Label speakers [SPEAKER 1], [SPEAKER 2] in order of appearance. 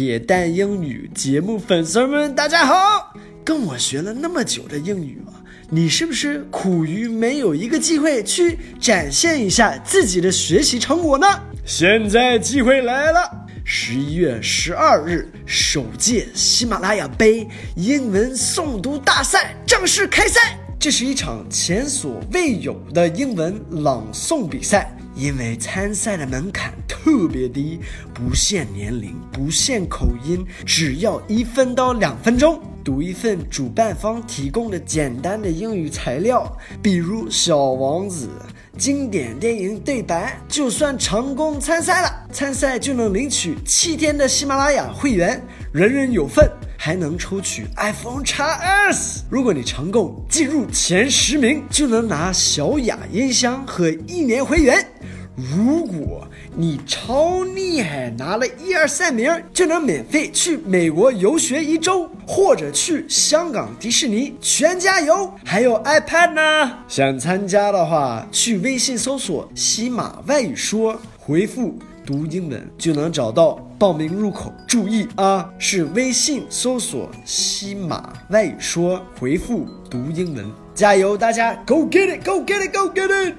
[SPEAKER 1] 铁蛋英语节目粉丝们，大家好！跟我学了那么久的英语啊，你是不是苦于没有一个机会去展现一下自己的学习成果呢？现在机会来了！十一月十二日，首届喜马拉雅杯英文诵读大赛正式开赛。这是一场前所未有的英文朗诵比赛。因为参赛的门槛特别低，不限年龄，不限口音，只要一分到两分钟，读一份主办方提供的简单的英语材料，比如《小王子》经典电影对白，就算成功参赛了。参赛就能领取七天的喜马拉雅会员，人人有份，还能抽取 iPhone XS。如果你成功进入前十名，就能拿小雅音箱和一年会员。如果你超厉害，拿了一二三名，就能免费去美国游学一周，或者去香港迪士尼全家游，还有 iPad 呢。想参加的话，去微信搜索“西马外语说”，回复“读英文”就能找到报名入口。注意啊，是微信搜索“西马外语说”，回复“读英文”。加油，大家，Go get it，Go get it，Go get it！